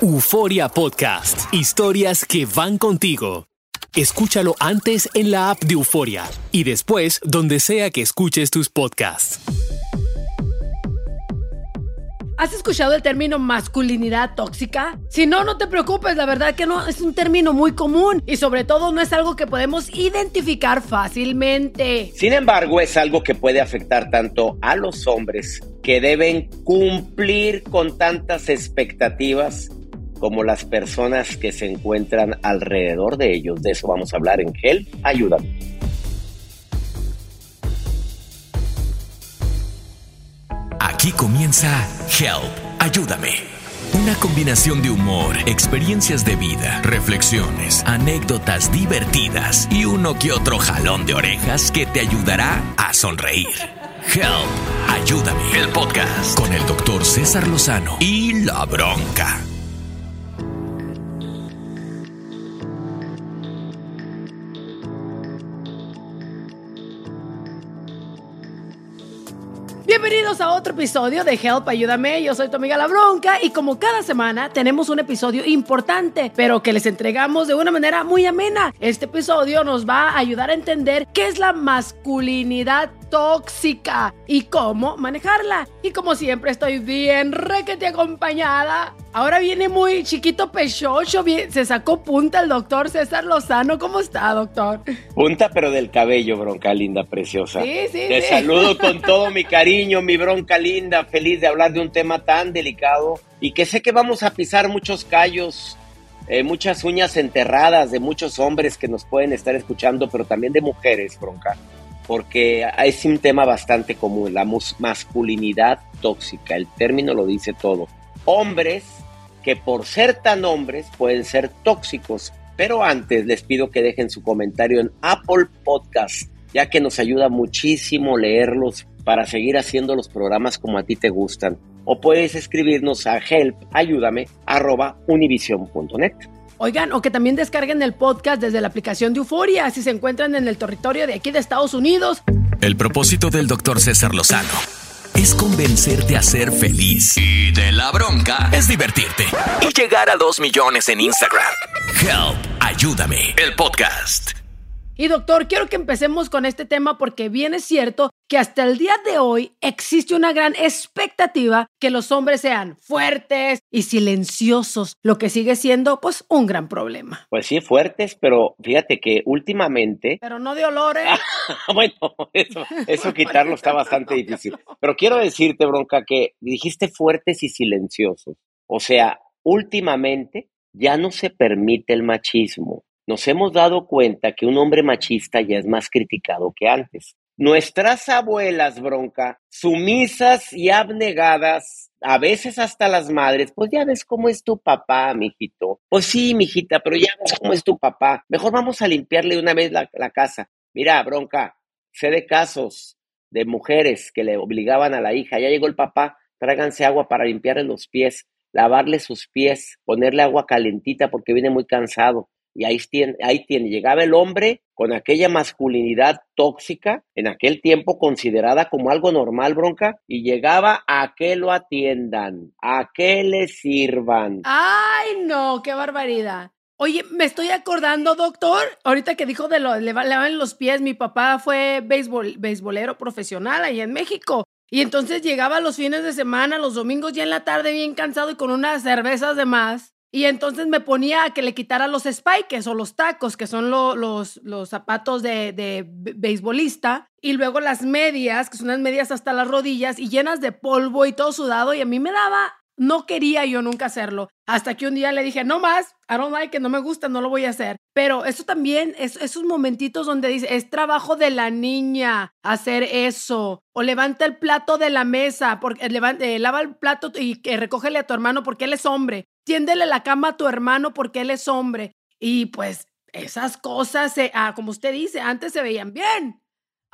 Euforia Podcast. Historias que van contigo. Escúchalo antes en la app de Euforia y después donde sea que escuches tus podcasts. ¿Has escuchado el término masculinidad tóxica? Si no, no te preocupes, la verdad que no es un término muy común y sobre todo no es algo que podemos identificar fácilmente. Sin embargo, es algo que puede afectar tanto a los hombres que deben cumplir con tantas expectativas como las personas que se encuentran alrededor de ellos. De eso vamos a hablar en Help. Ayúdame. Aquí comienza Help, ayúdame. Una combinación de humor, experiencias de vida, reflexiones, anécdotas divertidas y uno que otro jalón de orejas que te ayudará a sonreír. Help, ayúdame. El podcast con el doctor César Lozano y la bronca. Bienvenidos a otro episodio de Help Ayúdame. Yo soy tu amiga La Bronca y como cada semana tenemos un episodio importante, pero que les entregamos de una manera muy amena. Este episodio nos va a ayudar a entender qué es la masculinidad tóxica y cómo manejarla. Y como siempre estoy bien requete acompañada. Ahora viene muy chiquito pechocho, se sacó punta el doctor César Lozano. ¿Cómo está, doctor? Punta pero del cabello, bronca linda, preciosa. Sí, sí, Te sí. saludo con todo mi cariño, mi bronca linda, feliz de hablar de un tema tan delicado y que sé que vamos a pisar muchos callos, eh, muchas uñas enterradas de muchos hombres que nos pueden estar escuchando, pero también de mujeres, bronca porque es un tema bastante común, la masculinidad tóxica, el término lo dice todo. Hombres que por ser tan hombres pueden ser tóxicos, pero antes les pido que dejen su comentario en Apple Podcast, ya que nos ayuda muchísimo leerlos para seguir haciendo los programas como a ti te gustan. O puedes escribirnos a help, ayúdame, arroba univision.net. Oigan, o que también descarguen el podcast desde la aplicación de Euforia si se encuentran en el territorio de aquí de Estados Unidos. El propósito del doctor César Lozano es convencerte a ser feliz. Y de la bronca es divertirte. Y llegar a 2 millones en Instagram. Help, ayúdame. El podcast. Y doctor, quiero que empecemos con este tema porque bien es cierto que hasta el día de hoy existe una gran expectativa que los hombres sean fuertes y silenciosos, lo que sigue siendo pues un gran problema. Pues sí, fuertes, pero fíjate que últimamente... Pero no de olores. bueno, eso, eso quitarlo está bastante difícil. Pero quiero decirte, Bronca, que dijiste fuertes y silenciosos. O sea, últimamente ya no se permite el machismo nos hemos dado cuenta que un hombre machista ya es más criticado que antes. Nuestras abuelas, bronca, sumisas y abnegadas, a veces hasta las madres, pues ya ves cómo es tu papá, mijito. Pues sí, mijita, pero ya ves cómo es tu papá. Mejor vamos a limpiarle una vez la, casa. Mira, bronca, sé de casos de mujeres que le obligaban a la hija, ya llegó el papá, tráiganse agua para limpiarle los pies, lavarle sus pies, ponerle agua calentita porque viene muy cansado. Y ahí tiene, ahí tiene, llegaba el hombre con aquella masculinidad tóxica, en aquel tiempo considerada como algo normal, bronca, y llegaba a que lo atiendan, a que le sirvan. ¡Ay, no! ¡Qué barbaridad! Oye, me estoy acordando, doctor, ahorita que dijo de lo, le lavan los pies, mi papá fue béisbol, beisbolero profesional ahí en México. Y entonces llegaba los fines de semana, los domingos ya en la tarde bien cansado y con unas cervezas de más. Y entonces me ponía a que le quitara los spikes o los tacos, que son lo, los, los zapatos de, de beisbolista, y luego las medias, que son las medias hasta las rodillas y llenas de polvo y todo sudado, y a mí me daba, no quería yo nunca hacerlo. Hasta que un día le dije, no más, I don't like it, no me gusta, no lo voy a hacer. Pero eso también, es, esos momentitos donde dice, es trabajo de la niña hacer eso. O levanta el plato de la mesa, porque levanta, eh, lava el plato y que recógele a tu hermano porque él es hombre. Tiéndele la cama a tu hermano porque él es hombre. Y pues esas cosas, ah, como usted dice, antes se veían bien.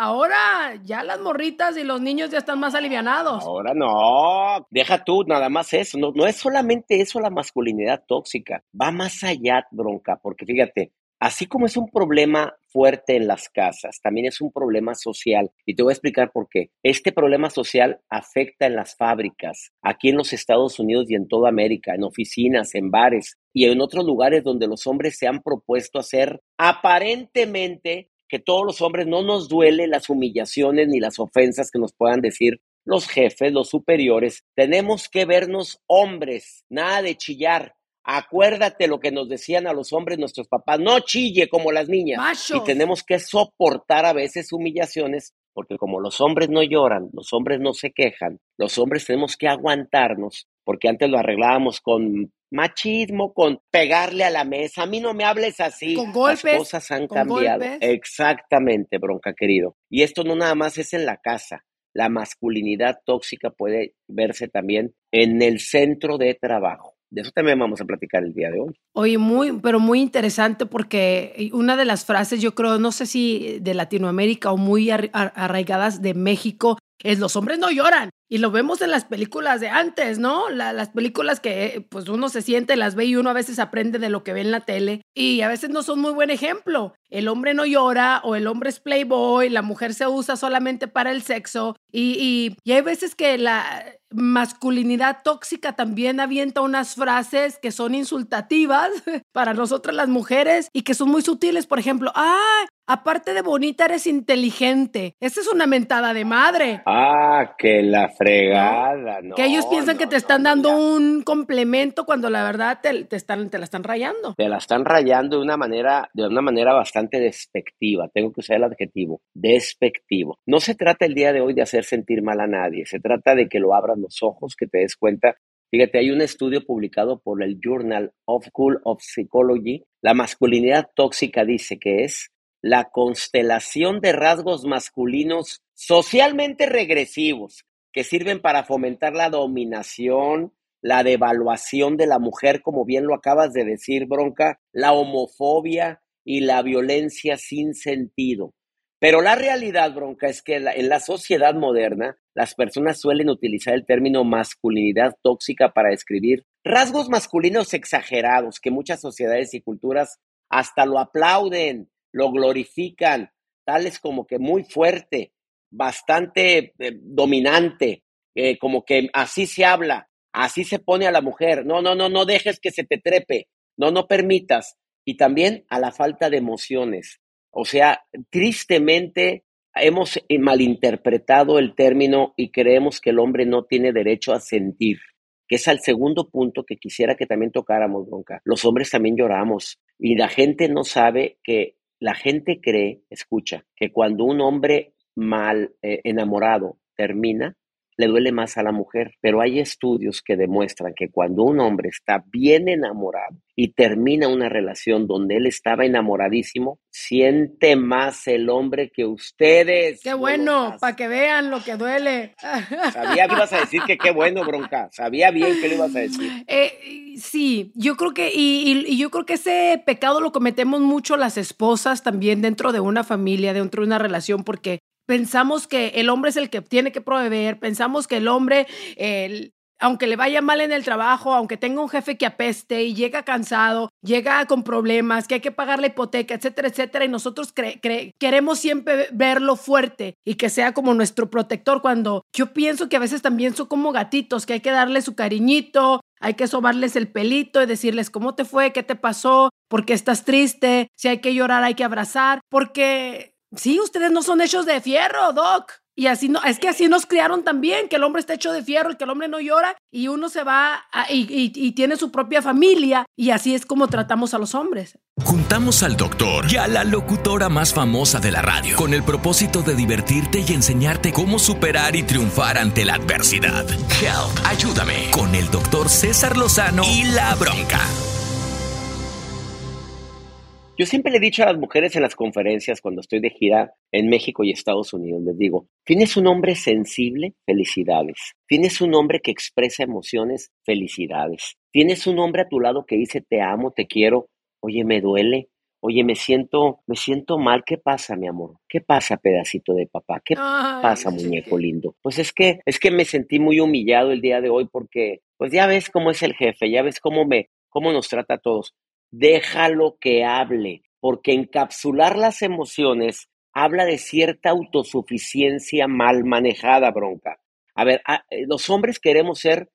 Ahora ya las morritas y los niños ya están más alivianados. Ahora no, deja tú nada más eso, no, no es solamente eso la masculinidad tóxica, va más allá, bronca, porque fíjate, así como es un problema fuerte en las casas, también es un problema social. Y te voy a explicar por qué. Este problema social afecta en las fábricas, aquí en los Estados Unidos y en toda América, en oficinas, en bares y en otros lugares donde los hombres se han propuesto hacer aparentemente que todos los hombres no nos duele las humillaciones ni las ofensas que nos puedan decir los jefes, los superiores. Tenemos que vernos hombres, nada de chillar. Acuérdate lo que nos decían a los hombres nuestros papás, no chille como las niñas. Y tenemos que soportar a veces humillaciones, porque como los hombres no lloran, los hombres no se quejan, los hombres tenemos que aguantarnos, porque antes lo arreglábamos con machismo, con pegarle a la mesa. A mí no me hables así. Con golpes. Las cosas han cambiado. Exactamente, bronca querido. Y esto no nada más es en la casa. La masculinidad tóxica puede verse también en el centro de trabajo. De eso también vamos a platicar el día de hoy. Oye, muy, pero muy interesante porque una de las frases, yo creo, no sé si de Latinoamérica o muy arraigadas de México, es los hombres no lloran. Y lo vemos en las películas de antes, ¿no? las películas que pues uno se siente, las ve y uno a veces aprende de lo que ve en la tele y a veces no son muy buen ejemplo. El hombre no llora o el hombre es playboy, la mujer se usa solamente para el sexo y, y, hay veces que la masculinidad tóxica también avienta unas frases que son insultativas para nosotras las mujeres y que son muy sutiles. Por ejemplo, ah, aparte de bonita, eres inteligente. Esa es una mentada de madre. Ah, que la fregada, ¿no? que ellos piensan que te están dando un complemento cuando la verdad te, están, te la están rayando. Te la están rayando de una manera, de una manera bastante despectiva. Tengo que usar el adjetivo, despectivo. No se trata el día de hoy de hacer sentir mal a nadie. Se trata de que lo abran los ojos, que te des cuenta Fíjate, hay un estudio publicado por el Journal of School of Psychology. La masculinidad tóxica dice que es la constelación de rasgos masculinos socialmente regresivos que sirven para fomentar la dominación, la devaluación de la mujer, como bien lo acabas de decir, Bronca, la homofobia y la violencia sin sentido. Pero la realidad, Bronca, es que en la sociedad moderna las personas suelen utilizar el término masculinidad tóxica para describir rasgos masculinos exagerados que muchas sociedades y culturas hasta lo aplauden, lo glorifican, tales como que muy fuerte, bastante eh, dominante, eh, como que así se habla, así se pone a la mujer. No, no, no, no dejes que se te trepe, no, no permitas. Y también a la falta de emociones. O sea, tristemente hemos eh, malinterpretado el término y creemos que el hombre no tiene derecho a sentir, que es al segundo punto que quisiera que también tocáramos, Bronca. Los hombres también lloramos y la gente no sabe que la gente cree, escucha, que cuando un hombre mal eh, enamorado termina, le duele más a la mujer, pero hay estudios que demuestran que cuando un hombre está bien enamorado y termina una relación donde él estaba enamoradísimo, siente más el hombre que ustedes. Qué bueno, para que vean lo que duele. Sabía que ibas a decir que qué bueno, bronca. Sabía bien que le ibas a decir. Eh, sí, yo creo que, y, yo creo que ese pecado lo cometemos mucho las esposas también dentro de una familia, dentro de una relación, porque pensamos que el hombre es el que tiene que proveer, pensamos que el hombre, aunque le vaya mal en el trabajo, aunque tenga un jefe que apeste y llega cansado, llega con problemas, que hay que pagar la hipoteca, etcétera, etcétera, y nosotros queremos siempre verlo fuerte y que sea como nuestro protector cuando yo pienso que a veces también son como gatitos, que hay que darle su cariñito, hay que sobarles el pelito y decirles cómo te fue, qué te pasó, por qué estás triste, si hay que llorar hay que abrazar, porque Sí, ustedes no son hechos de fierro, Doc. Y así no, es que así nos criaron también, que el hombre está hecho de fierro y que el hombre no llora y uno se va y, tiene su propia familia y así es como tratamos a los hombres. Juntamos al doctor y a la locutora más famosa de la radio con el propósito de divertirte y enseñarte cómo superar y triunfar ante la adversidad. Help, ayúdame con el doctor César Lozano y la bronca. Yo siempre le he dicho a las mujeres en las conferencias cuando estoy de gira en México y Estados Unidos, les digo, ¿tienes un hombre sensible? Felicidades. ¿Tienes un hombre que expresa emociones? Felicidades. ¿Tienes un hombre a tu lado que dice te amo, te quiero? Oye, me duele. Oye, me siento, me siento mal. ¿Qué pasa, mi amor? ¿Qué pasa, pedacito de papá? ¿Qué pasa, muñeco lindo? Pues es que, es que me sentí muy humillado el día de hoy porque, pues ya ves cómo es el jefe, ya ves cómo me, cómo nos trata a todos déjalo que hable, porque encapsular las emociones habla de cierta autosuficiencia mal manejada, bronca. A ver, ah, eh, los hombres queremos ser,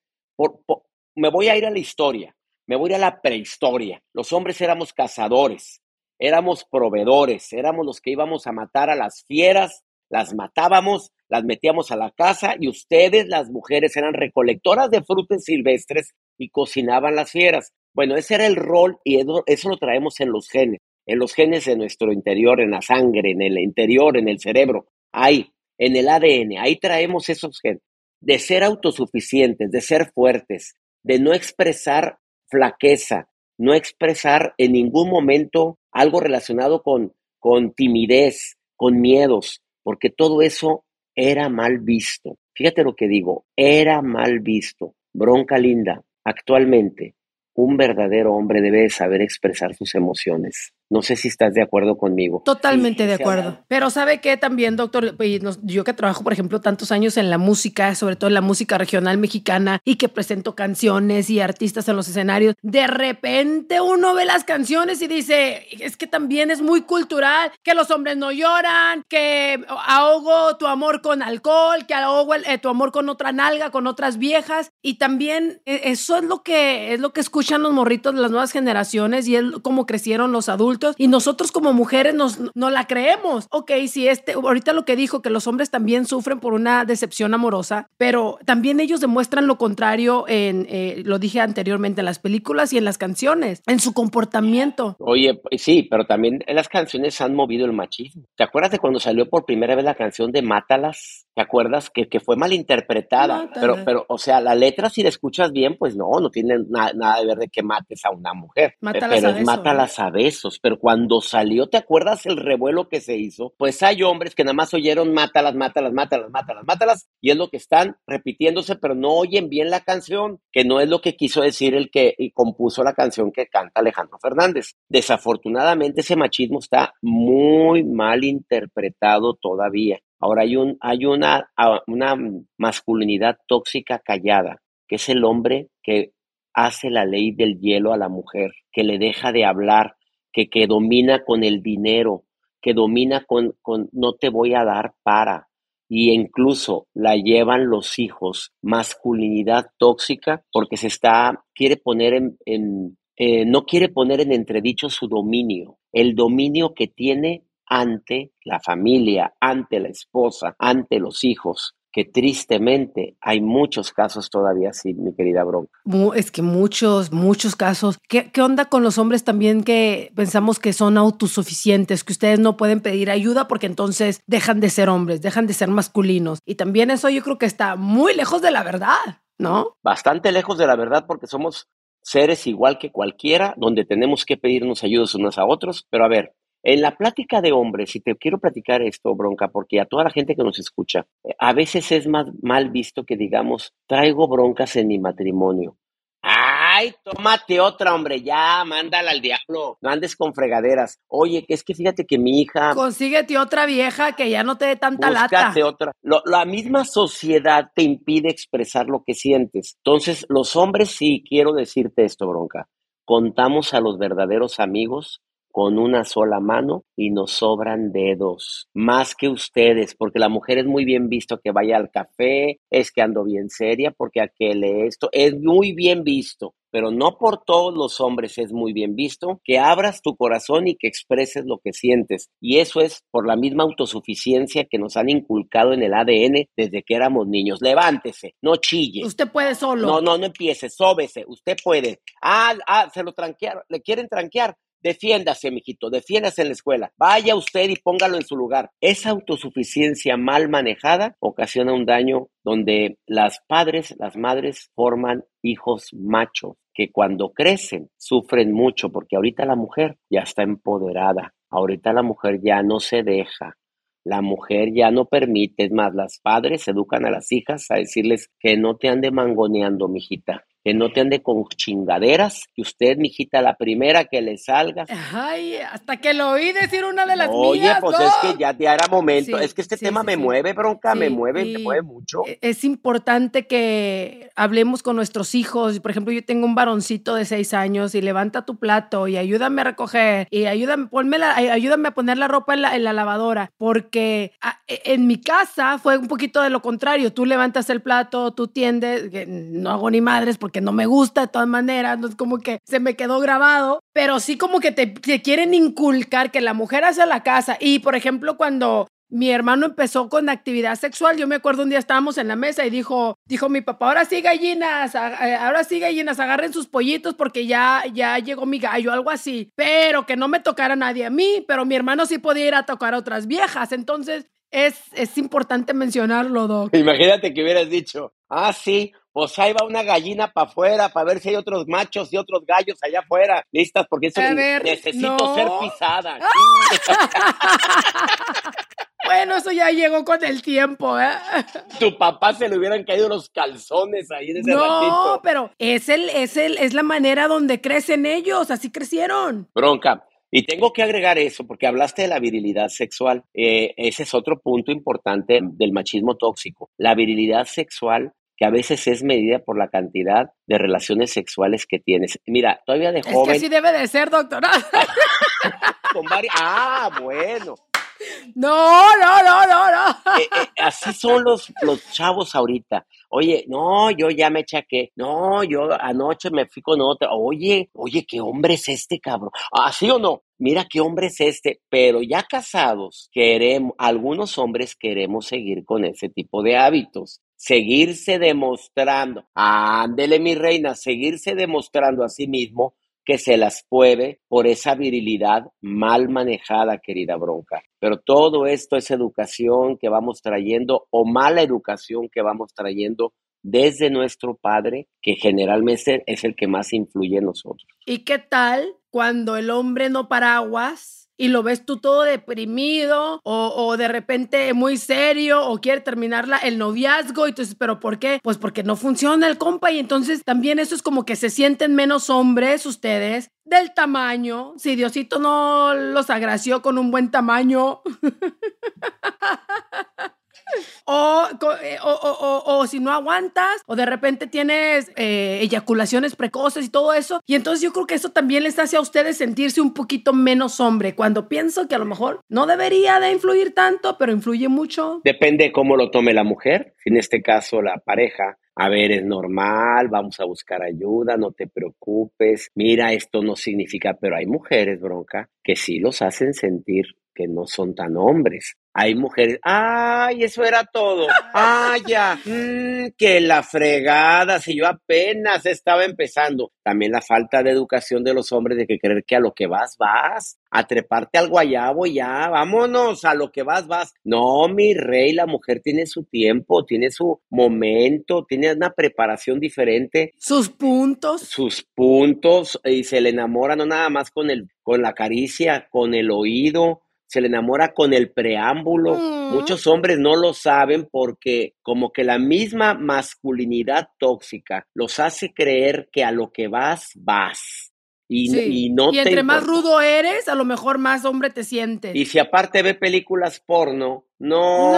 me voy a ir a la historia, me voy a ir a la prehistoria. Los hombres éramos cazadores, éramos proveedores, éramos los que íbamos a matar a las fieras, las matábamos, las metíamos a la casa y ustedes, las mujeres, eran recolectoras de frutas silvestres y cocinaban las fieras. Bueno, ese era el rol y eso lo traemos en los genes, en los genes de nuestro interior, en la sangre, en el interior, en el cerebro, ahí, en el ADN, ahí traemos esos genes, de ser autosuficientes, de ser fuertes, de no expresar flaqueza, no expresar en ningún momento algo relacionado con, con timidez, con miedos, porque todo eso era mal visto. Fíjate lo que digo, era mal visto. Bronca linda, actualmente un verdadero hombre debe saber expresar sus emociones. No sé si estás de acuerdo conmigo. Totalmente de acuerdo. Pero sabe que también, doctor, yo que trabajo, por ejemplo, tantos años en la música, sobre todo en la música regional mexicana, y que presento canciones y artistas en los escenarios, de repente uno ve las canciones y dice, es que también es muy cultural, que los hombres no lloran, que ahogo tu amor con alcohol, que ahogo eh, tu amor con otra nalga, con otras viejas, y también eh, eso es lo que es lo que escuchan los morritos de las nuevas generaciones y es como crecieron los adultos y nosotros como mujeres nos, no la creemos. Ok, si este, ahorita lo que dijo, que los hombres también sufren por una decepción amorosa, pero también ellos demuestran lo contrario en, eh, lo dije anteriormente, en las películas y en las canciones, en su comportamiento. Oye, sí, pero también en las canciones han movido el machismo. ¿Te acuerdas de cuando salió por primera vez la canción de Mátalas? ¿Te acuerdas? Que, que fue malinterpretada. Pero, pero, o sea, la letra, si la escuchas bien, pues no, no tiene nada de ver de que mates a una mujer. Mátalas pero es mátalas a besos. Pero cuando salió, ¿te acuerdas el revuelo que se hizo? Pues hay hombres que nada más oyeron mátalas, mátalas, mátalas, mátalas, mátalas, y es lo que están repitiéndose, pero no oyen bien la canción, que no es lo que quiso decir el que compuso la canción que canta Alejandro Fernández. Desafortunadamente, ese machismo está muy mal interpretado todavía. Ahora hay, un, hay una, una masculinidad tóxica callada, que es el hombre que hace la ley del hielo a la mujer, que le deja de hablar, que, que domina con el dinero, que domina con, con no te voy a dar para, y incluso la llevan los hijos, masculinidad tóxica, porque se está, quiere poner en, en eh, no quiere poner en entredicho su dominio, el dominio que tiene ante la familia, ante la esposa, ante los hijos que tristemente hay muchos casos todavía así, mi querida Bronca. Es que muchos, muchos casos. ¿Qué, ¿Qué, onda con los hombres también que pensamos que son autosuficientes, que ustedes no pueden pedir ayuda porque entonces dejan de ser hombres, dejan de ser masculinos? Y también eso yo creo que está muy lejos de la verdad, ¿no? Bastante lejos de la verdad porque somos seres igual que cualquiera, donde tenemos que pedirnos ayudas unos a otros. Pero a ver, en la plática de hombres, y te quiero platicar esto, bronca, porque a toda la gente que nos escucha, a veces es más mal visto que digamos, traigo broncas en mi matrimonio. Ay, tómate otra, hombre, ya, mándala al diablo. No andes con fregaderas. Oye, que es que fíjate que mi hija. Consíguete otra vieja que ya no te dé tanta búscate lata. otra. la misma sociedad te impide expresar lo que sientes. Entonces, los hombres, sí, quiero decirte esto, bronca. Contamos a los verdaderos amigos con una sola mano y nos sobran dedos, más que ustedes, porque la mujer es muy bien visto que vaya al café, es que ando bien seria, porque aquel esto, es muy bien visto, pero no por todos los hombres es muy bien visto que abras tu corazón y que expreses lo que sientes. Y eso es por la misma autosuficiencia que nos han inculcado en el ADN desde que éramos niños. Levántese, no chille. Usted puede solo. No, no, no empiece, sóbese, usted puede. Ah, ah, se lo tranquearon, le quieren tranquear Defiéndase, mijito, defiéndase en la escuela. Vaya usted y póngalo en su lugar. Esa autosuficiencia mal manejada ocasiona un daño donde las padres, las madres forman hijos machos, que cuando crecen sufren mucho porque ahorita la mujer ya está empoderada, ahorita la mujer ya no se deja, la mujer ya no permite, es más, las padres educan a las hijas a decirles que no te ande mangoneando, mijita, que no te ande con chingaderas, que usted, mijita, la primera que le salga. Ay, hasta que lo oí decir una de las Oye, mías. pues ¿no? es que ya, ya era momento. Sí, es que este sí, tema sí, me mueve, bronca, me mueve, me mueve mucho. e- Es importante que hablemos con nuestros hijos. Por ejemplo, yo tengo un varoncito de seis años y levanta tu plato y ayúdame a recoger y ayúdame, ponme la- ay- ayúdame a poner la ropa en la, en la lavadora. Porque a- e- en mi casa fue un poquito de lo contrario. Tú levantas el plato, tú tiendes, no hago ni madres porque no me gusta de todas maneras. Es como que se me quedó grabado, pero sí como que te, te quieren inculcar que la mujer hace la casa. Y por ejemplo, cuando mi hermano empezó con actividad sexual. Yo me acuerdo un día estábamos en la mesa y dijo, dijo mi papá, ahora sí gallinas, ahora sí gallinas, agarren sus pollitos porque ya, ya llegó mi gallo, algo así. Pero que no me tocara nadie a mí, pero mi hermano sí podía ir a tocar a otras viejas. Entonces es, es importante mencionarlo, Doc. Imagínate que hubieras dicho, ah, sí, pues ahí va una gallina para afuera para ver si hay otros machos y otros gallos allá afuera listas porque eso ver, necesito no. ser pisada. Bueno, eso ya llegó con el tiempo, ¿eh? Tu papá se le hubieran caído los calzones ahí en ese No, ratito. pero es el, es el, es la manera donde crecen ellos, así crecieron. Bronca. Y tengo que agregar eso porque hablaste de la virilidad sexual. Eh, ese es otro punto importante del machismo tóxico. La virilidad sexual que a veces es medida por la cantidad de relaciones sexuales que tienes. Mira, todavía de Es que joven así debe de ser, doctora. con varias... Ah, bueno. No, no, no, no, no. Eh, eh, así son los, los chavos ahorita. Oye, no, yo ya me chaqué. No, yo anoche me fui con otra. Oye, oye, ¿qué hombre es este, cabrón? ¿Así o no? Mira qué hombre es este. Pero ya casados, queremos, algunos hombres queremos seguir con ese tipo de hábitos. Seguirse demostrando. Ándele, mi reina, seguirse demostrando a sí mismo que se las puede por esa virilidad mal manejada, querida bronca. Pero todo esto es educación que vamos trayendo o mala educación que vamos trayendo desde nuestro padre, que generalmente es el que más influye en nosotros. ¿Y qué tal cuando el hombre no paraguas y lo ves tú todo deprimido o, de repente muy serio o quiere terminar la- el noviazgo y dices, ¿pero por qué? Pues porque no funciona el compa y entonces también eso es como que se sienten menos hombres ustedes del tamaño. Si Diosito no los agració con un buen tamaño. Eh, o, o- o- o si no aguantas, o de repente tienes eh, eyaculaciones precoces y todo eso. Y entonces yo creo que eso también les hace a ustedes sentirse un poquito menos hombre. Cuando pienso que a lo mejor no debería de influir tanto, pero influye mucho. Depende cómo lo tome la mujer, en este caso la pareja. A ver, es normal, vamos a buscar ayuda, no te preocupes. Mira, esto no significa, pero hay mujeres, bronca, que sí los hacen sentir que no son tan hombres. Hay mujeres, ay, eso era todo. Ah, ya, mm, que la fregada, si yo apenas estaba empezando. También la falta de educación de los hombres de que creer que a lo que vas, vas. A treparte al guayabo ya, vámonos, a lo que vas, vas. No, mi rey, la mujer tiene su tiempo, tiene su momento, tiene una preparación diferente Sus puntos. sus puntos y se le enamora no nada más con el con la caricia, con el oído, se le enamora con el preámbulo. Mm. Muchos hombres no lo saben porque como que la misma masculinidad tóxica los hace creer que a lo que vas vas. Y, Sí. y no y te entre más rudo eres, a lo mejor más hombre te sientes. Y si aparte ve películas porno, no,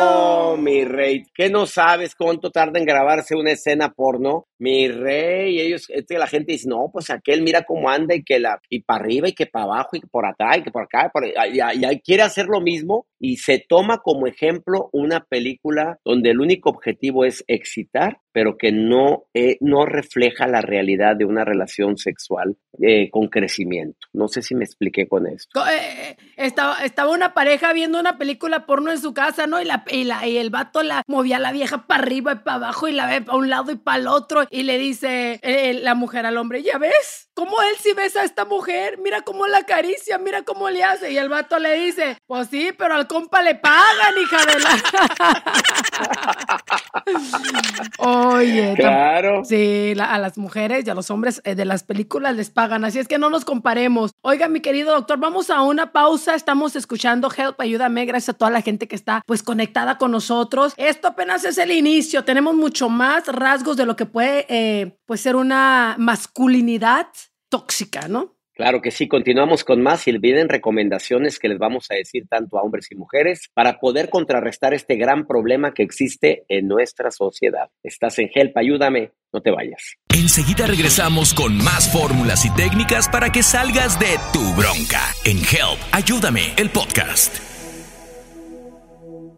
No. mi rey, ¿qué no sabes cuánto tarda en grabarse una escena porno? Mi rey, ellos, es que la gente dice, no, pues aquel mira cómo anda y que la, y para arriba y que para abajo y que por atrás y que por acá, y, por- y- y- y quiere hacer lo mismo y se toma como ejemplo una película donde el único objetivo es excitar, pero que no, eh, no refleja la realidad de una relación sexual eh, con crecimiento. No sé si me expliqué con esto. Eh, estaba, estaba una pareja viendo una película porno en su casa casa, ¿no? Y, la, y, la, y el vato la movía a la vieja para arriba y para abajo y la ve para un lado y para el otro. Y le dice eh, la mujer al hombre, ¿ya ves? ¿Cómo él sí besa a esta mujer? Mira cómo la acaricia, mira cómo le hace. Y el vato le dice, pues sí, pero al compa le pagan, hija de la... Oye. Claro. Sí, a las mujeres y a los hombres eh, de las películas les pagan, así es que no nos comparemos. Oiga, mi querido doctor, vamos a una pausa. Estamos escuchando Help, ayúdame, gracias a toda la gente que está pues conectada con nosotros. Esto apenas es el inicio. Tenemos mucho más rasgos de lo que puede eh, pues ser una masculinidad tóxica, ¿no? Claro que sí, continuamos con más y vienen recomendaciones que les vamos a decir tanto a hombres y mujeres para poder contrarrestar este gran problema que existe en nuestra sociedad. Estás en Help, ayúdame, no te vayas. Enseguida regresamos con más fórmulas y técnicas para que salgas de tu bronca en Help, ayúdame, el podcast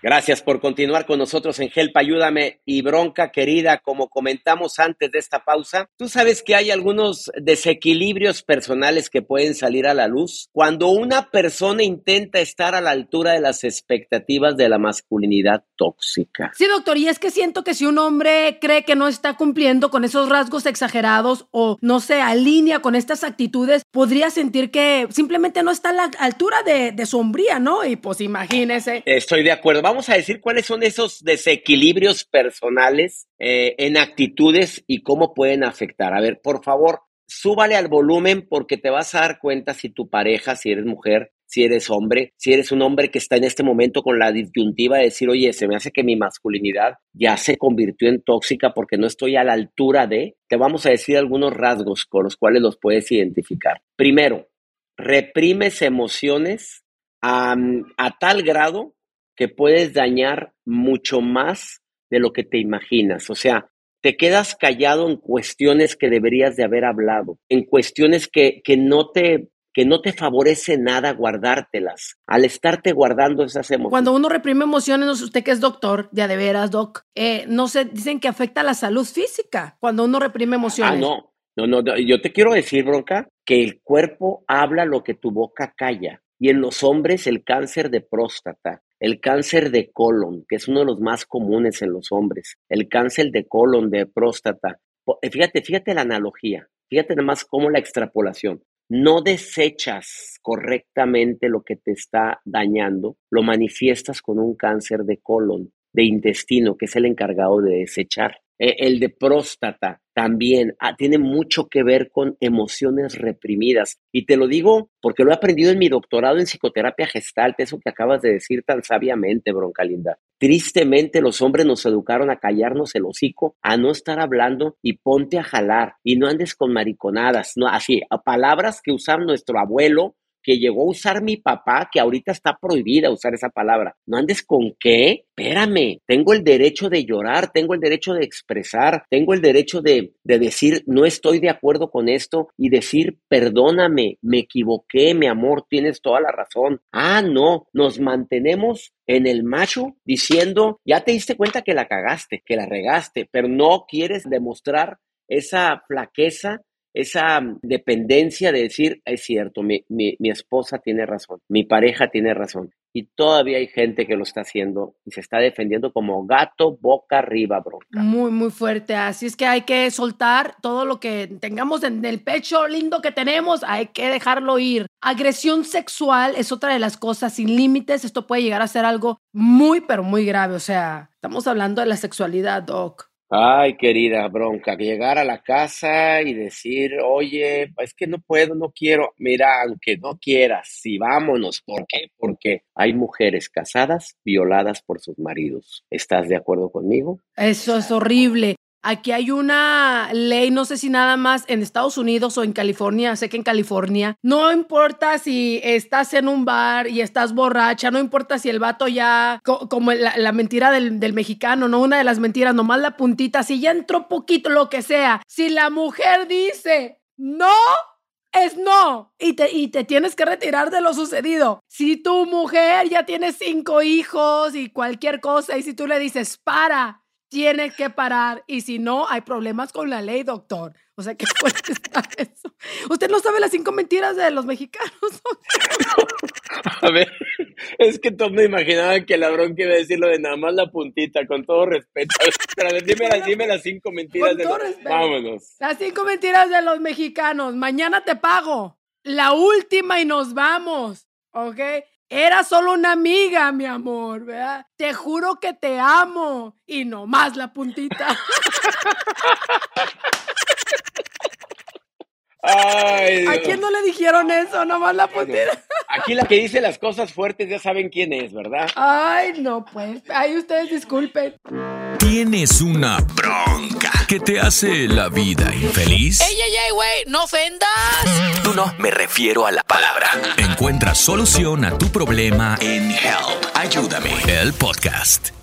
Gracias por continuar con nosotros en Help, ayúdame y bronca querida, como comentamos antes de esta pausa, tú sabes que hay algunos desequilibrios personales que pueden salir a la luz cuando una persona intenta estar a la altura de las expectativas de la masculinidad tóxica. Sí, doctor, y es que siento que si un hombre cree que no está cumpliendo con esos rasgos exagerados o no se alinea con estas actitudes, podría sentir que simplemente no está a la altura de, de su hombría, ¿no? Y pues imagínese. Estoy de acuerdo vamos a decir cuáles son esos desequilibrios personales eh, en actitudes y cómo pueden afectar. A ver, por favor, súbale al volumen porque te vas a dar cuenta si tu pareja, si eres mujer, si eres hombre, si eres un hombre que está en este momento con la disyuntiva de decir, oye, se me hace que mi masculinidad ya se convirtió en tóxica porque no estoy a la altura de, te vamos a decir algunos rasgos con los cuales los puedes identificar. Primero, reprimes emociones a tal grado que puedes dañar mucho más de lo que te imaginas. O sea, te quedas callado en cuestiones que deberías de haber hablado, en cuestiones que, que no te que no te favorece nada guardártelas, al estarte guardando esas emociones. Cuando uno reprime emociones, usted que es doctor, ya de veras, doc, eh, no se dicen que afecta a la salud física cuando uno reprime emociones. Ah, no, no, no, yo te quiero decir, bronca, que el cuerpo habla lo que tu boca calla. Y en los hombres el cáncer de próstata, el cáncer de colon, que es uno de los más comunes en los hombres, el cáncer de colon, de próstata. Eh, fíjate, fíjate la analogía, fíjate nada más cómo la extrapolación. No desechas correctamente lo que te está dañando, lo manifiestas con un cáncer de colon, de intestino, que es el encargado de desechar. Eh, el de próstata también ah, tiene mucho que ver con emociones reprimidas. Y te lo digo porque lo he aprendido en mi doctorado en psicoterapia gestalt, eso que acabas de decir tan sabiamente, Broncalinda. Tristemente los hombres nos educaron a callarnos el hocico, a no estar hablando y ponte a jalar y no andes con mariconadas, no así, a palabras que usaba nuestro abuelo que llegó a usar mi papá, que ahorita está prohibida usar esa palabra. No andes con qué. Espérame, tengo el derecho de llorar, tengo el derecho de expresar, tengo el derecho de, de decir no estoy de acuerdo con esto y decir perdóname, me equivoqué, mi amor, tienes toda la razón. Ah, no, nos mantenemos en el macho diciendo, ya te diste cuenta que la cagaste, que la regaste, pero no quieres demostrar esa flaqueza esa dependencia de decir, es cierto, mi, mi, mi, esposa tiene razón, mi pareja tiene razón. Y todavía hay gente que lo está haciendo y se está defendiendo como gato boca arriba, bronca. Muy, muy fuerte. Así es que hay que soltar todo lo que tengamos en el pecho lindo que tenemos, hay que dejarlo ir. Agresión sexual es otra de las cosas sin límites. Esto puede llegar a ser algo muy, pero muy grave. O sea, estamos hablando de la sexualidad, Doc. Ay, querida bronca, llegar a la casa y decir, oye, es que no puedo, no quiero. Mira, aunque no quieras, sí, vámonos. ¿Por qué? Porque hay mujeres casadas violadas por sus maridos. ¿Estás de acuerdo conmigo? Eso es horrible. Aquí hay una ley, no sé si nada más en Estados Unidos o en California, sé que en California, no importa si estás en un bar y estás borracha, no importa si el vato ya, como la, mentira del, del, mexicano, no una de las mentiras, nomás la puntita, si ya entró poquito, lo que sea, si la mujer dice no, es no. Y te, y te tienes que retirar de lo sucedido. Si tu mujer ya tiene cinco hijos y cualquier cosa, y si tú le dices, para, tiene que parar y si no, hay problemas con la ley, doctor. O sea, qué fuerte está eso. Usted no sabe las cinco mentiras de los mexicanos. A ver, es que todos me imaginaba que la bronca iba a decir lo de nada más la puntita, con todo respeto. Pero a ver, dime, las, dime las cinco mentiras de los... Vámonos. Las cinco mentiras de los mexicanos. Mañana te pago. La última y nos vamos. ¿Ok? Era solo una amiga, mi amor, ¿verdad? Te juro que te amo. Y no más la puntita. Ay, ¿A quién no le dijeron eso? Nomás la puntita. Aquí la que dice las cosas fuertes ya saben quién es, ¿verdad? Ay, no, pues. Ahí ustedes disculpen. Tienes una bronca que te hace la vida infeliz. ¡Ey, ey, ey, güey! ¡No ofendas! Tú no, me refiero a la palabra. Encuentra solución a tu problema en Help. Ayúdame. El podcast.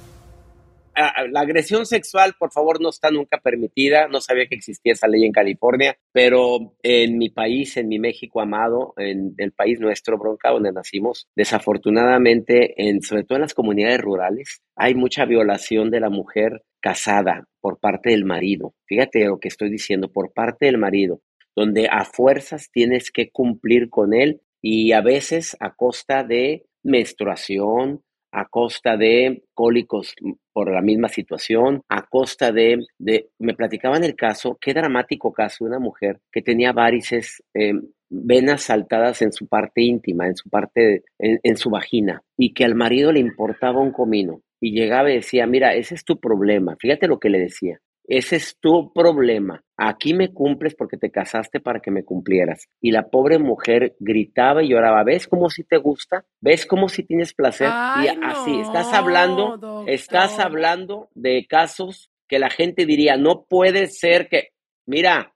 La agresión sexual, por favor, no está nunca permitida. No sabía que existía esa ley en California, pero en mi país, en mi México amado, en el país nuestro, Bronca, donde nacimos, desafortunadamente, en, sobre todo en las comunidades rurales, hay mucha violación de la mujer casada por parte del marido. Fíjate lo que estoy diciendo, por parte del marido, donde a fuerzas tienes que cumplir con él y a veces a costa de menstruación, a costa de cólicos por la misma situación, a costa de, de me platicaban el caso, qué dramático caso de una mujer que tenía varices, em, venas saltadas en su parte íntima, en su parte, en, su vagina, y que al marido le importaba un comino. Y llegaba y decía, mira, ese es tu problema. Fíjate lo que le decía. Ese es tu problema. Aquí me cumples porque te casaste para que me cumplieras. Y la pobre mujer gritaba y lloraba. ¿Ves cómo si te gusta? ¿Ves cómo si tienes placer? y así, estás hablando, estás hablando de casos que la gente diría, no puede ser que, mira,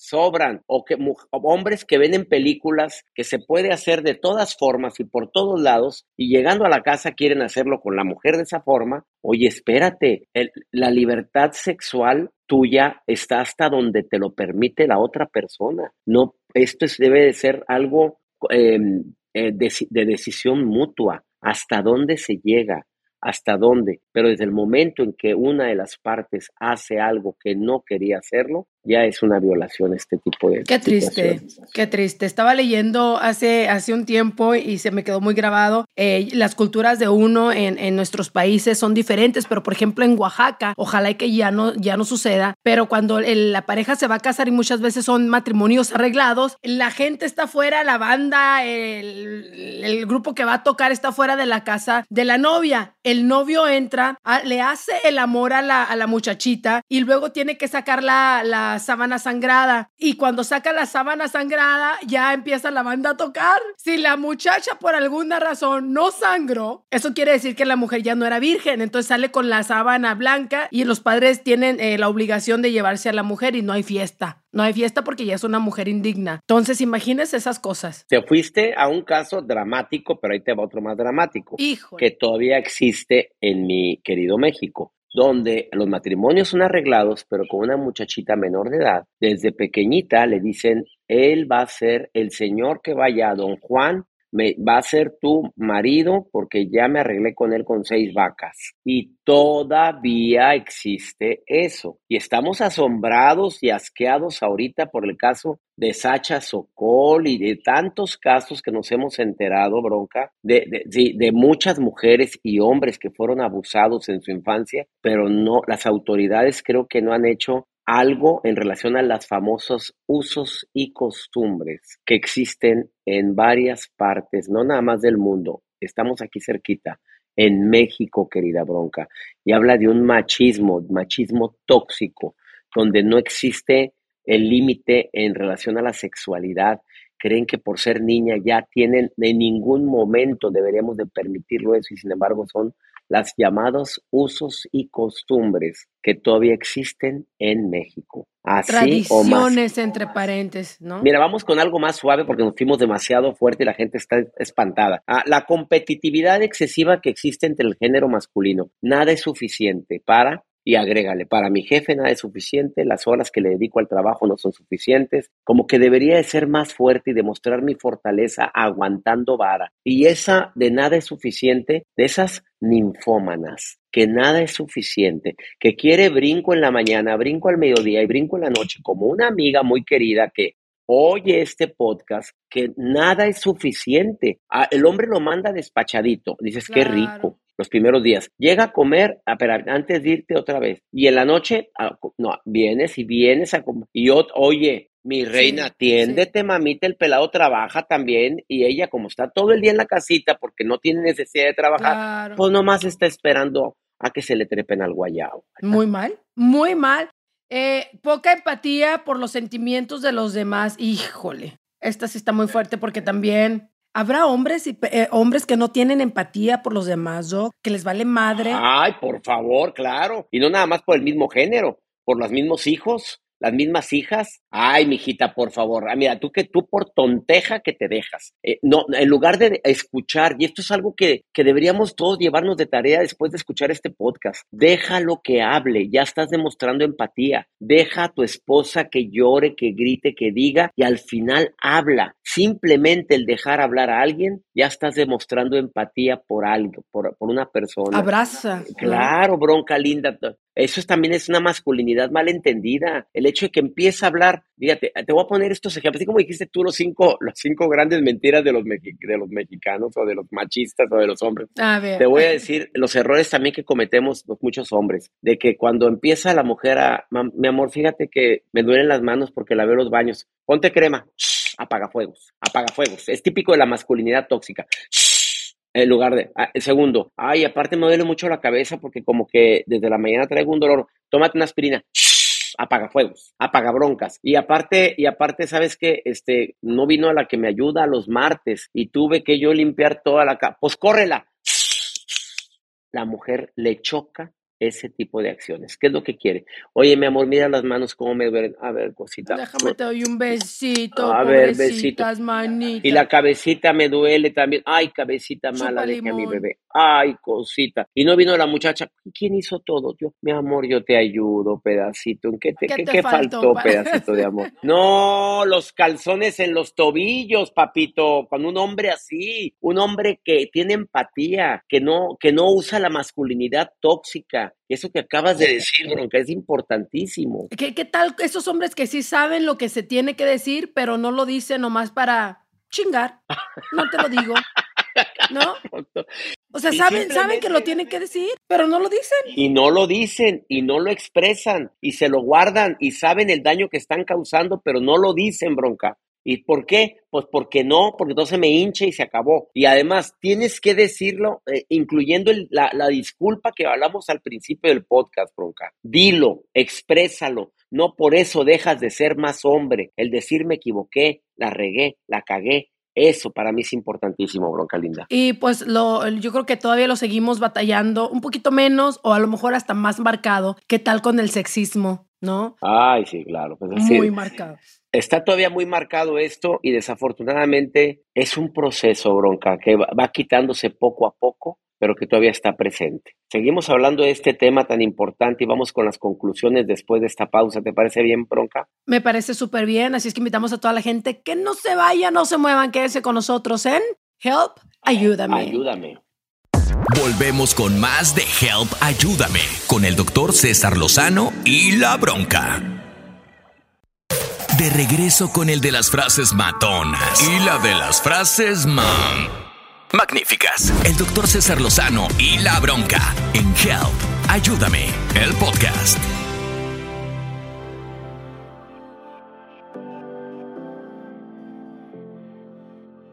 sobran o que hombres que ven en películas que se puede hacer de todas formas y por todos lados y llegando a la casa quieren hacerlo con la mujer de esa forma. Oye, espérate, la libertad sexual tuya está hasta donde te lo permite la otra persona. No, esto debe de ser algo em, eh, de decisión mutua. ¿Hasta dónde se llega? hasta dónde, pero desde el momento en que una de las partes hace algo que no quería hacerlo, ya es una violación este tipo de Qué triste, qué triste. Estaba leyendo hace, hace un tiempo y se me quedó muy grabado, eh, las culturas de uno en, en, nuestros países son diferentes, pero por ejemplo en Oaxaca, ojalá que ya no, ya no suceda, pero cuando la pareja se va a casar y muchas veces son matrimonios arreglados, la gente está fuera, la banda, el, el grupo que va a tocar está fuera de la casa de la novia el novio entra, le hace el amor a la, a la muchachita y luego tiene que sacar la, la, sábana sangrada. Y cuando saca la sábana sangrada, ya empieza la banda a tocar. Si la muchacha por alguna razón no sangró, eso quiere decir que la mujer ya no era virgen. Entonces sale con la sábana blanca y los padres tienen eh, la obligación de llevarse a la mujer y no hay fiesta. No hay fiesta porque ya es una mujer indigna. Entonces, imagínese esas cosas. Te fuiste a un caso dramático, pero ahí te va otro más dramático. Hijo. Que todavía existe en mi querido México, donde los matrimonios son arreglados, pero con una muchachita menor de edad. Desde pequeñita le dicen, él va a ser el señor que vaya a don Juan me va a ser tu marido porque ya me arreglé con él con seis vacas. Y todavía existe eso. Y estamos asombrados y asqueados ahorita por el caso de Sacha Sokol y de tantos casos que nos hemos enterado, bronca, de, de, de, muchas mujeres y hombres que fueron abusados en su infancia, pero no, las autoridades creo que no han hecho algo en relación a los famosos usos y costumbres que existen en varias partes, no nada más del mundo, estamos aquí cerquita, en México, querida bronca, y habla de un machismo, machismo tóxico, donde no existe el límite en relación a la sexualidad. Creen que por ser niña ya tienen, en ningún momento deberíamos de permitirlo eso y sin embargo son las llamados usos y costumbres que todavía existen en México. Así Tradiciones entre paréntesis, ¿no? Mira, vamos con algo más suave porque nos fuimos demasiado fuerte y la gente está espantada. Ah, la competitividad excesiva que existe entre el género masculino. Nada es suficiente para y agrégale, para mi jefe nada es suficiente, las horas que le dedico al trabajo no son suficientes, como que debería de ser más fuerte y demostrar mi fortaleza aguantando vara. Y esa de nada es suficiente, de esas ninfómanas, que nada es suficiente, que quiere brinco en la mañana, brinco al mediodía y brinco en la noche, como una amiga muy querida que oye este podcast, que nada es suficiente. Ah, el hombre lo manda despachadito, dices, qué rico los primeros días. Llega a comer, a, ah, antes de irte otra vez. Y en la noche, ah, no, vienes y vienes a comer. Y yo, oye, mi reina, atiéndete, mamita, el pelado trabaja también y ella como está todo el día en la casita porque no tiene necesidad de trabajar, pues nomás está esperando a que se le trepen al guayao. Muy mal, muy mal. Eh, poca empatía por los sentimientos de los demás. Híjole, esta sí está muy fuerte porque también ¿Habrá hombres y eh, hombres que no tienen empatía por los demás, Doc? Que les vale madre. Ay, por favor, claro. Y no nada más por el mismo género, por los mismos hijos las mismas hijas. Ay, mijita, por favor. Ah, mira, tú que tú por tonteja que te dejas. Eh, no, en lugar de escuchar, y esto es algo que, que deberíamos todos llevarnos de tarea después de escuchar este podcast. Déjalo que hable, ya estás demostrando empatía. Deja a tu esposa que llore, que grite, que diga, y al final habla. Simplemente el dejar hablar a alguien, ya estás demostrando empatía por algo, por, por una persona. Abraza. Claro, bronca linda. Eso también es una masculinidad mal entendida. El hecho de que empiece a hablar, fíjate, te voy a poner estos ejemplos, así como dijiste tú los cinco, los cinco grandes mentiras de los, de los mexicanos o de los machistas o de los hombres. Te voy a decir los errores también que cometemos muchos hombres, de que cuando empieza la mujer a, mi amor, fíjate que me duelen las manos porque la veo los baños, ponte crema, apaga fuegos, apaga fuegos. Es típico de la masculinidad tóxica en lugar de, ah, segundo, ay, aparte me duele mucho la cabeza porque como que desde la mañana traigo un dolor, tómate una aspirina, apaga fuegos, apaga broncas. Y aparte, y aparte, sabes que este no vino a la que me ayuda los martes y tuve que yo limpiar toda la casa. Pues córrela. La mujer le choca ese tipo de acciones. ¿Qué es lo que quiere? Oye, mi amor, mira las manos cómo me duelen. A ver, cosita. Déjame te doy un besito. A ver, besito. Manita. Y la cabecita me duele también. Ay, cabecita mala, deje a mi bebé. Ay, cosita. Y no vino la muchacha. ¿Quién hizo todo? Yo, mi amor, yo te ayudo, pedacito. ¿En qué te, ¿Qué, faltó, pedacito de amor? No, los calzones en los tobillos, papito. Con un hombre así, un hombre que tiene empatía, que no, que no usa la masculinidad tóxica eso que acabas de decir, que es importantísimo. ¿Qué, ¿Qué tal esos hombres que sí saben lo que se tiene que decir, pero no lo dicen nomás para chingar? No te lo digo. ¿No? O sea, saben, saben que lo tienen que decir, pero no lo dicen. Y no lo dicen, y no lo expresan, y se lo guardan, y saben el daño que están causando, pero no lo dicen, bronca. ¿Y por qué? Pues porque no, porque entonces me hinche y se acabó. Y además tienes que decirlo, eh, incluyendo la, la, disculpa que hablamos al principio del podcast, Bronca. Dilo, exprésalo. No por eso dejas de ser más hombre. El decir me equivoqué, la regué, la cagué. Eso para mí es importantísimo, bronca linda. Y pues lo, yo creo que todavía lo seguimos batallando un poquito menos o a lo mejor hasta más marcado. ¿Qué tal con el sexismo? ¿No? Ay, sí, claro. Pues, Muy marcado. Está todavía muy marcado esto y desafortunadamente es un proceso, bronca, que va quitándose poco a poco, pero que todavía está presente. Seguimos hablando de este tema tan importante y vamos con las conclusiones después de esta pausa. ¿Te parece bien, bronca? Me parece súper bien, así es que invitamos a toda la gente que no se vaya, no se muevan, quédese con nosotros en Help, ayúdame. Ayúdame. Volvemos con más de Help Ayúdame con el doctor César Lozano y la bronca. De regreso con el de las frases matonas y la de las frases man. Magníficas. El doctor César Lozano y la bronca en Help Ayúdame, el podcast.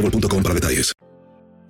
boostmobile.com para detalles.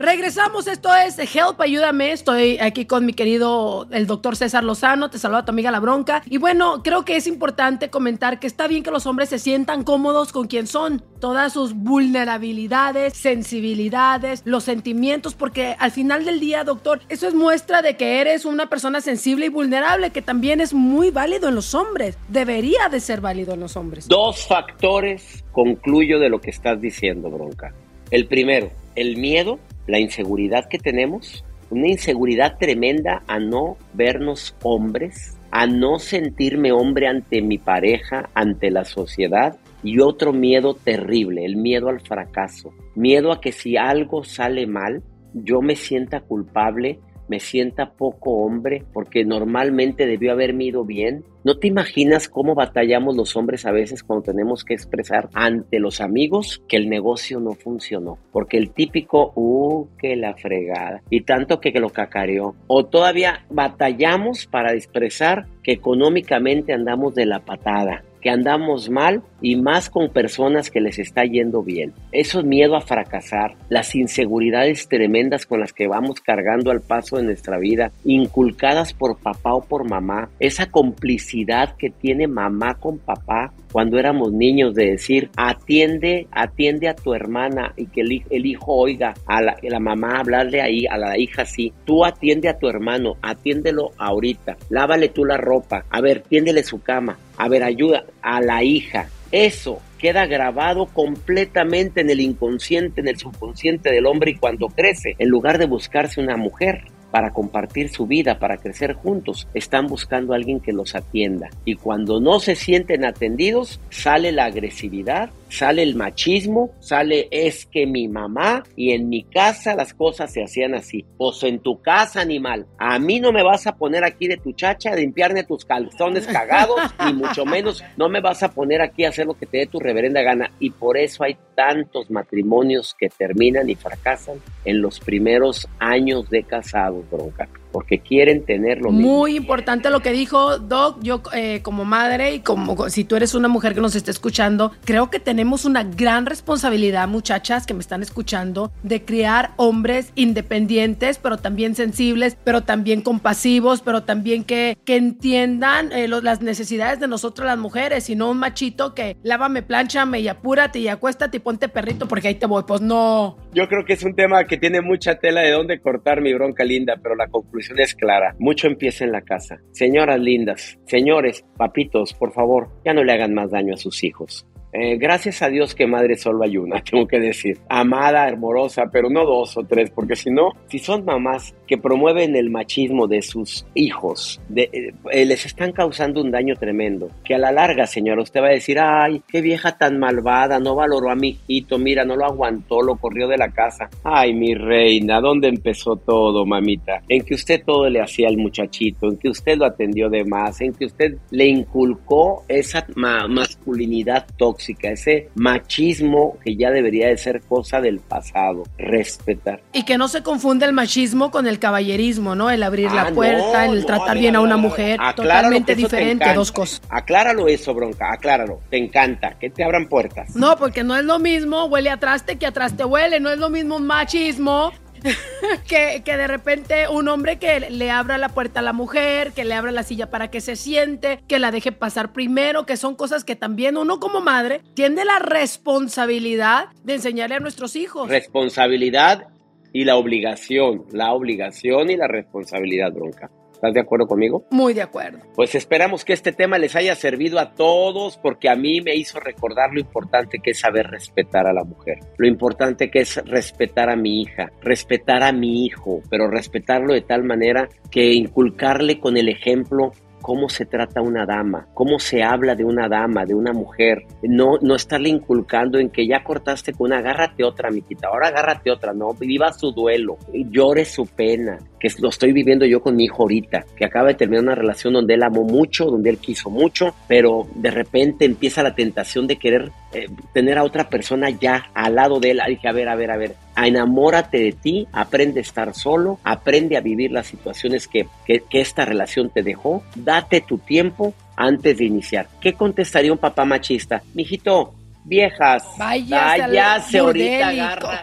Regresamos, esto es Help, ayúdame. Estoy aquí con mi querido el doctor César Lozano. Te saluda tu amiga La Bronca. Y bueno, creo que es importante comentar que está bien que los hombres se sientan cómodos con quien son. Todas sus vulnerabilidades, sensibilidades, los sentimientos, porque al final del día, doctor, eso es muestra de que eres una persona sensible y vulnerable, que también es muy válido en los hombres. Debería de ser válido en los hombres. Dos factores concluyo de lo que estás diciendo, Bronca. El primero, el miedo, la inseguridad que tenemos, una inseguridad tremenda a no vernos hombres, a no sentirme hombre ante mi pareja, ante la sociedad, y otro miedo terrible, el miedo al fracaso, miedo a que si algo sale mal, yo me sienta culpable, me sienta poco hombre, porque normalmente debió haberme ido bien. ¿No te imaginas cómo batallamos los hombres a veces cuando tenemos que expresar ante los amigos que el negocio no funcionó? Porque el típico, uh, que la fregada, y tanto que, lo cacareó. O todavía batallamos para expresar que económicamente andamos de la patada que andamos mal y más con personas que les está yendo bien. Eso es miedo a fracasar, las inseguridades tremendas con las que vamos cargando al paso de nuestra vida, inculcadas por papá o por mamá, esa complicidad que tiene mamá con papá cuando éramos niños de decir, atiende, atiende a tu hermana y que el, hijo oiga a la, la, mamá hablarle ahí, a la hija así, tú atiende a tu hermano, atiéndelo ahorita, lávale tú la ropa, a ver, tiéndele su cama, a ver, ayuda a la hija. Eso queda grabado completamente en el inconsciente, en el subconsciente del hombre y cuando crece, en lugar de buscarse una mujer, para compartir su vida, para crecer juntos, están buscando a alguien que los atienda. Y cuando no se sienten atendidos, sale la agresividad, sale el machismo, sale es que mi mamá y en mi casa las cosas se hacían así. Pues en tu casa, animal, a mí no me vas a poner aquí de tu chacha a limpiarme tus calzones cagados, ni mucho menos no me vas a poner aquí a hacer lo que te dé tu reverenda gana. Y por eso hay tantos matrimonios que terminan y fracasan en los primeros años de casados, bronca porque quieren tener lo mismo. Muy importante lo que dijo Doc. Yo eh, como madre y como si tú eres una mujer que nos está escuchando, creo que tenemos una gran responsabilidad, muchachas que me están escuchando, de criar hombres independientes, pero también sensibles, pero también compasivos, pero también que, que entiendan eh, lo, las necesidades de nosotras las mujeres y no un machito que lávame, planchame y apúrate y acuéstate y ponte perrito porque ahí te voy. Pues no. Yo creo que es un tema que tiene mucha tela de dónde cortar mi bronca linda, pero la conclusión es clara. Mucho empieza en la casa. Señoras lindas, señores, papitos, por favor, ya no le hagan más daño a sus hijos. Eh, gracias a Dios que madre solo hay una, tengo que decir. Amada, hermorosa, pero no dos o tres, porque si no, si son mamás que promueven el machismo de sus hijos, de, eh, les están causando un daño tremendo. Que a la larga, señora, usted va a decir, ay, qué vieja tan malvada, no valoró a mi hijito, mira, no lo aguantó, lo corrió de la casa. Ay, mi reina, ¿dónde empezó todo, mamita? En que usted todo le hacía al muchachito, en que usted lo atendió de más, en que usted le inculcó esa masculinidad tóxica, ese machismo que ya debería de ser cosa del pasado, respetar. Y que no se confunde el machismo con el caballerismo, ¿no? El abrir la ah, puerta, el tratar bien a, una mujer, totalmente diferente, dos cosas. Acláralo eso, bronca, acláralo, te encanta, que te abran puertas. No, porque no es lo mismo, huele a traste que atrás te huele, no es lo mismo un machismo que, que, de repente un hombre que le abra la puerta a la mujer, que le abra la silla para que se siente, que la deje pasar primero, que son cosas que también uno como madre tiene la responsabilidad de enseñarle a nuestros hijos. Responsabilidad y la obligación, la obligación y la responsabilidad, bronca. ¿Estás de acuerdo conmigo? Muy de acuerdo. Pues esperamos que este tema les haya servido a todos porque a mí me hizo recordar lo importante que es saber respetar a la mujer, lo importante que es respetar a mi hija, respetar a mi hijo, pero respetarlo de tal manera que inculcarle con el ejemplo cómo se trata una dama, cómo se habla de una dama, de una mujer. No, no estarle inculcando en que ya cortaste con una, agárrate otra, miquita, ahora agárrate otra, no, viva su duelo, llore su pena, que lo estoy viviendo yo con mi hijo ahorita, que acaba de terminar una relación donde él amó mucho, donde él quiso mucho, pero de repente empieza la tentación de querer eh, tener a otra persona ya al lado de él. Dije, a ver, a ver, a ver, enamórate de ti, aprende a estar solo, aprende a vivir las situaciones que, que, esta relación te dejó, date tu tiempo antes de iniciar. ¿Qué contestaría un papá machista? Mijito, viejas. Váyase, ahorita agarra.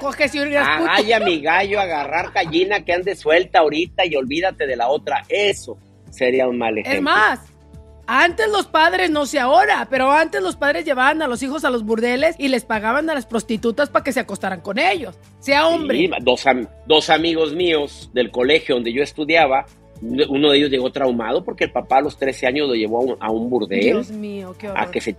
Vaya mi gallo, agarrar gallina que ande suelta ahorita y olvídate de la otra. Eso sería un mal ejemplo. Es más, antes los padres, no sé ahora, pero antes los padres llevaban a los hijos a los burdeles y les pagaban a las prostitutas para que se acostaran con ellos. Sea hombre. dos, dos amigos míos del colegio donde yo estudiaba uno de ellos llegó traumado porque el papá a los 13 años lo llevó a un, burdel. Dios mío, qué horror. A que se,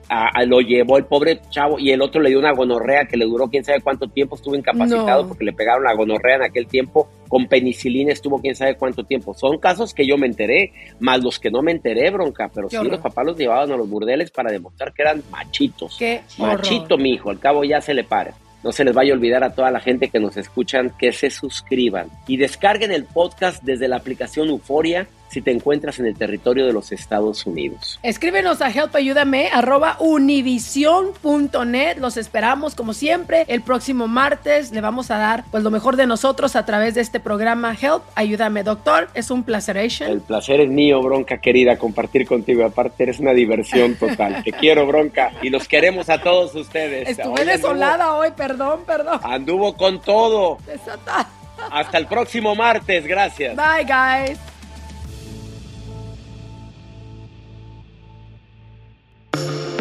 lo llevó el pobre chavo y el otro le dio una gonorrea que le duró quién sabe cuánto tiempo, estuvo incapacitado porque le pegaron la gonorrea en aquel tiempo. Con penicilina estuvo quién sabe cuánto tiempo. Son casos que yo me enteré, más los que no me enteré, bronca. Pero sí, los papás los llevaban a los burdeles para demostrar que eran machitos. Qué Machito, mi hijo, al cabo ya se le para. No se les vaya a olvidar a toda la gente que nos escuchan que se suscriban y descarguen el podcast desde la aplicación Euforia si te encuentras en el territorio de los Estados Unidos. Escríbenos a helpayúdame arroba univision.net. Los esperamos como siempre. El próximo martes le vamos a dar pues lo mejor de nosotros a través de este programa Help. Ayúdame, doctor. Es un placer. El placer es mío, Bronca querida, compartir contigo. Aparte eres una diversión total. Te quiero, Bronca. Y los queremos a todos ustedes. Estuve desolada hoy, perdón, perdón. Anduvo con todo. Hasta el próximo martes. Gracias. Bye, guys.